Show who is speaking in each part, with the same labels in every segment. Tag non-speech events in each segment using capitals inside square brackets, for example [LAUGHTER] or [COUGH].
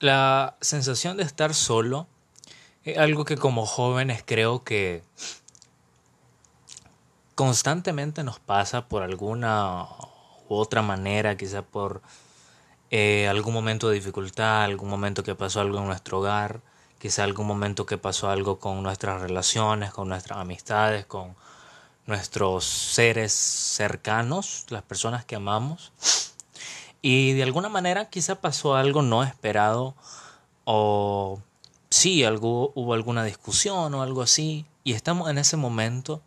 Speaker 1: La sensación de estar solo es algo que como jóvenes creo que constantemente nos pasa por alguna u otra manera, quizá por eh, algún momento de dificultad, algún momento que pasó algo en nuestro hogar, quizá algún momento que pasó algo con nuestras relaciones, con nuestras amistades, con nuestros seres cercanos, las personas que amamos. Y de alguna manera quizá pasó algo no esperado o sí, algo, hubo alguna discusión o algo así y estamos en ese momento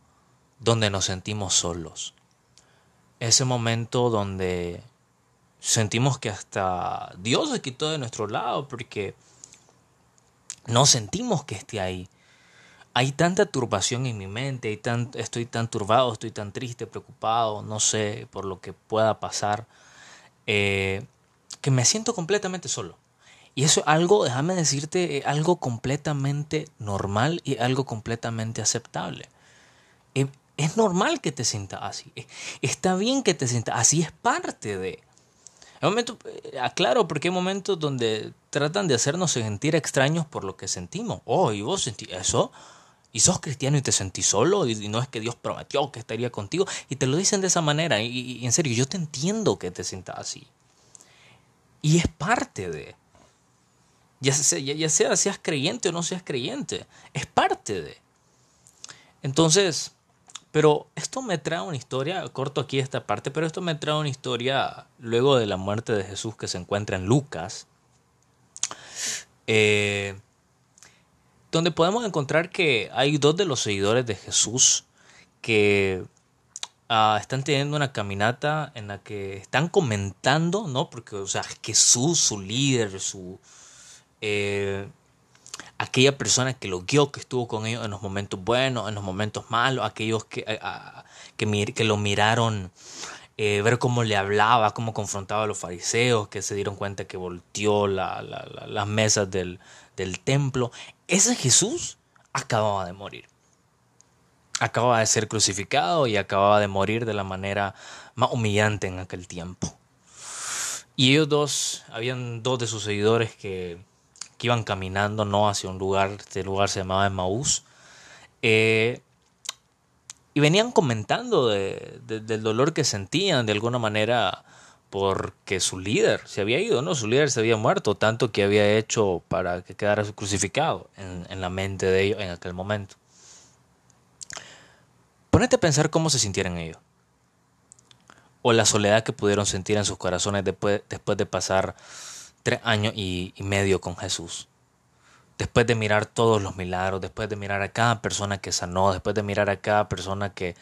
Speaker 1: donde nos sentimos solos. Ese momento donde sentimos que hasta Dios se quitó de nuestro lado porque no sentimos que esté ahí. Hay tanta turbación en mi mente, hay estoy tan turbado, estoy tan triste, preocupado, no sé por lo que pueda pasar eh, que me siento completamente solo. Y eso es algo, déjame decirte, algo completamente normal y algo completamente aceptable. Eh, es normal que te sientas así. Eh, está bien que te sientas así, es parte de. Hay momentos, aclaro, porque hay momentos donde tratan de hacernos sentir extraños por lo que sentimos. Oh, y vos sentís eso. Y sos cristiano y te sentís solo. Y, no es que Dios prometió que estaría contigo. Y te lo dicen de esa manera. Y, en serio, yo te entiendo que te sientas así. Y es parte de. Ya sea, ya sea seas creyente o no seas creyente. Es parte de. Entonces, pero esto me trae una historia, corto aquí esta parte, pero esto me trae una historia luego de la muerte de Jesús que se encuentra en Lucas. Eh, donde podemos encontrar que hay dos de los seguidores de Jesús que ah, están teniendo una caminata en la que están comentando, ¿no? Porque, o sea, Jesús, su líder, su... Eh, aquella persona que lo guió, que estuvo con ellos en los momentos buenos, en los momentos malos, aquellos que, eh, ah, que, que lo miraron eh, ver cómo le hablaba, cómo confrontaba a los fariseos, que se dieron cuenta que volteó las mesas del, del templo. Ese Jesús acababa de morir. Acababa de ser crucificado y acababa de morir de la manera más humillante en aquel tiempo. Y ellos dos, habían dos de sus seguidores que, que iban caminando no hacia un lugar, este lugar se llamaba Emmaús. Eh, y venían comentando de, del dolor que sentían de alguna manera porque su líder se había ido, ¿no? Su líder se había muerto, tanto que había hecho para que quedara crucificado en, la mente de ellos en aquel momento. Ponete a pensar cómo se sintieron ellos. O la soledad que pudieron sentir en sus corazones después, después de pasar tres años y medio con Jesús después de mirar todos los milagros, después de mirar a cada persona que sanó, después de mirar a cada persona que,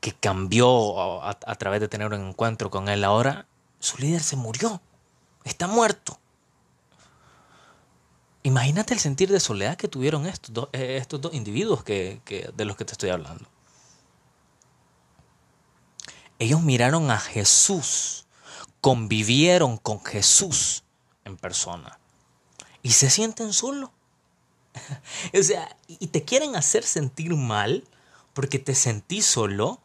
Speaker 1: que cambió a, través de tener un encuentro con él, ahora su líder se murió, está muerto. Imagínate el sentir de soledad que tuvieron estos dos, eh, individuos que, que, de los que te estoy hablando. Ellos miraron a Jesús, convivieron con Jesús en persona y se sienten solos. [LAUGHS] o sea, y te quieren hacer sentir mal porque te sentís solo.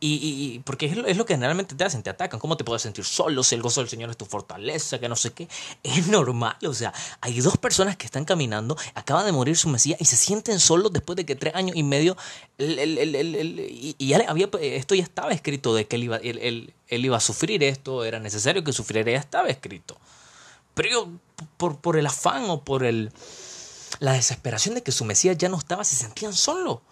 Speaker 1: Y, porque es lo, es lo, que generalmente te hacen, te atacan. ¿Cómo te puedes sentir solo si el gozo del Señor es tu fortaleza? Que no sé qué. Es normal. O sea, hay dos personas que están caminando, acaba de morir su Mesías y se sienten solos después de que tres años y medio. y, ya había, esto ya estaba escrito de que él iba, él, iba a sufrir esto, era necesario que sufriera, ya estaba escrito. Pero por, por el afán o por el la desesperación de que su Mesías ya no estaba, se sentían solo.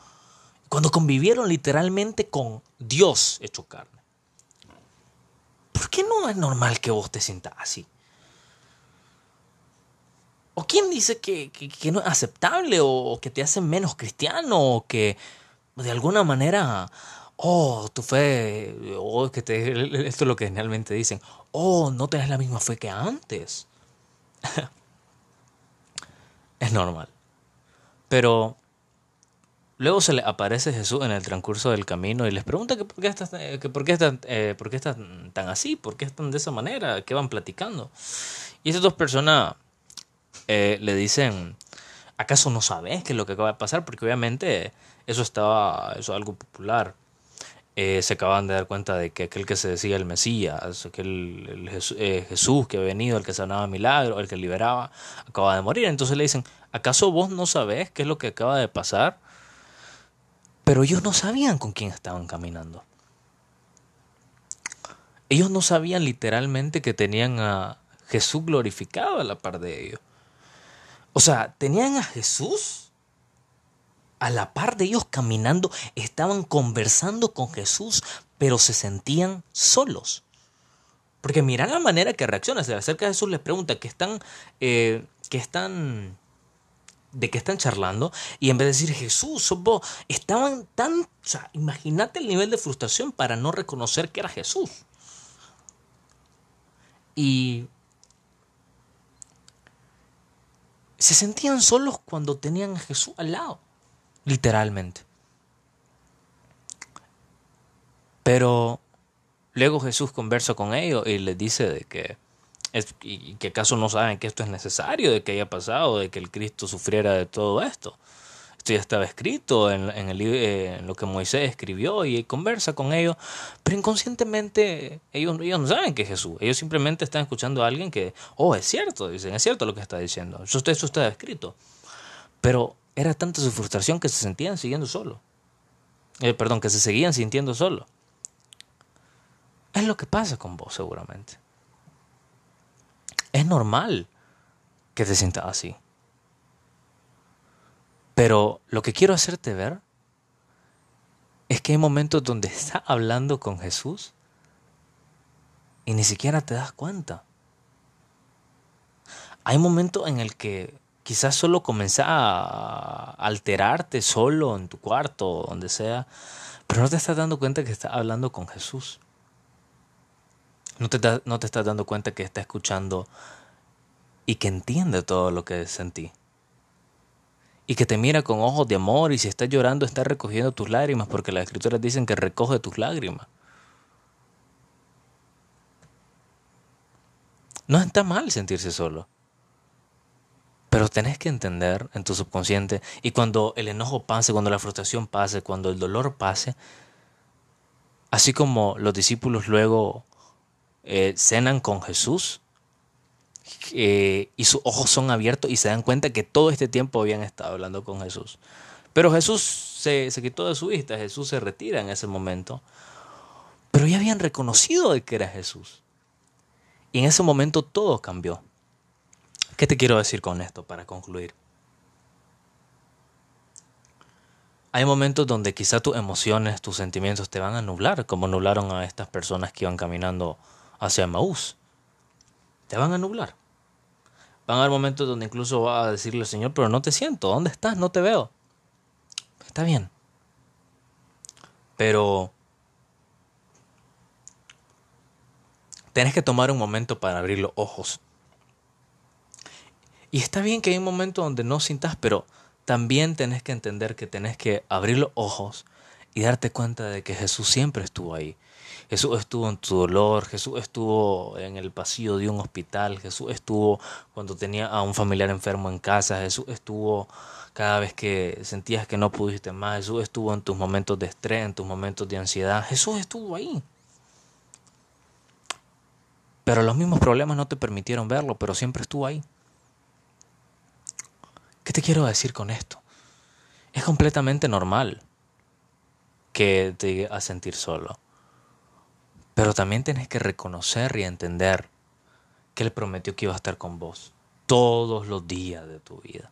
Speaker 1: Cuando convivieron literalmente con Dios hecho carne. ¿Por qué no es normal que vos te sientas así? ¿O quién dice que, no es aceptable o, que te hace menos cristiano o que de alguna manera, oh, tu fe, o que [LAUGHS] esto es lo que generalmente dicen, oh, no tenés la misma fe que antes? [LAUGHS] es normal. Pero luego se le aparece Jesús en el transcurso del camino y les pregunta que por qué están, eh, que por qué están, eh, por qué están tan así, por qué están de esa manera, qué van platicando. Y esas dos personas eh, le dicen, ¿acaso no sabes qué es lo que acaba de pasar? Porque obviamente eso estaba, eso es algo popular. se acaban de dar cuenta de que aquel que se decía el Mesías, aquel el Jesús, que ha venido, el que sanaba milagros, el que liberaba, acaba de morir. Entonces le dicen, ¿acaso vos no sabés qué es lo que acaba de pasar? Pero ellos no sabían con quién estaban caminando. Ellos no sabían literalmente que tenían a Jesús glorificado a la par de ellos. O sea, tenían a Jesús a la par de ellos caminando, estaban conversando con Jesús, pero se sentían solos. Porque mira la manera que reacciona. Se acerca a Jesús, les pregunta que están, eh, que están, de qué están charlando. Y en vez de decir Jesús, estaban tan, o sea, imagínate el nivel de frustración para no reconocer que era Jesús. Y se sentían solos cuando tenían a Jesús al lado literalmente. Pero luego Jesús conversa con ellos y les dice de que, y que acaso no saben que esto es necesario, de que haya pasado, de que el Cristo sufriera de todo esto. Esto ya estaba escrito en, en, el, en lo que Moisés escribió y conversa con ellos, pero inconscientemente ellos, ellos no saben que es Jesús. Ellos simplemente están escuchando a alguien que, oh, es cierto, dicen, es cierto lo que está diciendo. Eso, eso está escrito. Pero era tanta su frustración que se sentían siguiendo solo. Eh, perdón, que se seguían sintiendo solo. Es lo que pasa con vos seguramente. Es normal que te sientas así. Pero lo que quiero hacerte ver es que hay momentos donde estás hablando con Jesús y ni siquiera te das cuenta. Hay momentos en el que quizás solo comenzar a alterarte solo en tu cuarto o donde sea, pero no te estás dando cuenta que estás hablando con Jesús. No te, no te estás dando cuenta que está escuchando y que entiende todo lo que sentí. Y que te mira con ojos de amor y si estás llorando está recogiendo tus lágrimas porque las escrituras dicen que recoge tus lágrimas. No está mal sentirse solo. Pero tenés que entender en tu subconsciente y cuando el enojo pase, cuando la frustración pase, cuando el dolor pase, así como los discípulos luego eh, cenan con Jesús eh, y sus ojos son abiertos y se dan cuenta que todo este tiempo habían estado hablando con Jesús. Pero Jesús se, se quitó de su vista, Jesús se retira en ese momento. Pero ya habían reconocido de que era Jesús. Y en ese momento todo cambió. ¿Qué te quiero decir con esto para concluir? Hay momentos donde quizá tus emociones, tus sentimientos te van a nublar, como nublaron a estas personas que iban caminando hacia Maús. Te van a nublar. Van a haber momentos donde incluso va a decirle Señor, pero no te siento, ¿dónde estás? No te veo. Está bien. Pero tienes que tomar un momento para abrir los ojos y está bien que hay un momento donde no sintas, pero también tenés que entender que tenés que abrir los ojos y darte cuenta de que Jesús siempre estuvo ahí. Jesús estuvo en tu dolor, Jesús estuvo en el pasillo de un hospital, Jesús estuvo cuando tenía a un familiar enfermo en casa, Jesús estuvo cada vez que sentías que no pudiste más, Jesús estuvo en tus momentos de estrés, en tus momentos de ansiedad, Jesús estuvo ahí. Pero los mismos problemas no te permitieron verlo, pero siempre estuvo ahí. ¿Qué te quiero decir con esto? Es completamente normal que te llegue a sentir solo. Pero también tienes que reconocer y entender que Él prometió que iba a estar con vos todos los días de tu vida.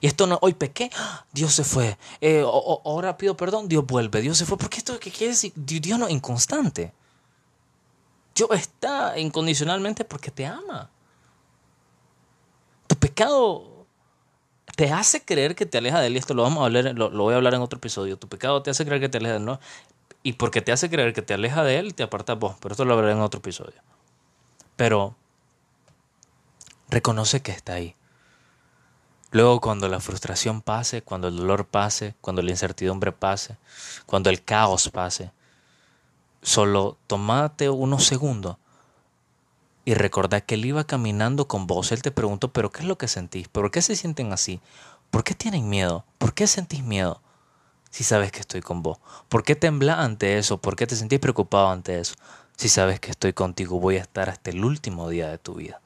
Speaker 1: Y esto no, hoy pequé, Dios se fue. Eh, ahora pido perdón, Dios vuelve, Dios se fue. Porque esto qué quiere decir, Dios no es inconstante. Dios está incondicionalmente porque te ama. Tu pecado te hace creer que te aleja de él, y esto lo vamos a hablar, lo, voy a hablar en otro episodio. Tu pecado te hace creer que te aleja de él, ¿no? Y porque te hace creer que te aleja de él, te apartas vos. Pero esto lo hablaré en otro episodio. Pero reconoce que está ahí. Luego cuando la frustración pase, cuando el dolor pase, cuando la incertidumbre pase, cuando el caos pase, solo tomate unos segundos y recordá que él iba caminando con vos. Él te preguntó, pero ¿qué es lo que sentís? ¿Por qué se sienten así? ¿Por qué tienen miedo? ¿Por qué sentís miedo? Si sabes que estoy con vos? ¿Por qué temblas ante eso? ¿Por qué te sentís preocupado ante eso? Si sabes que estoy contigo, voy a estar hasta el último día de tu vida.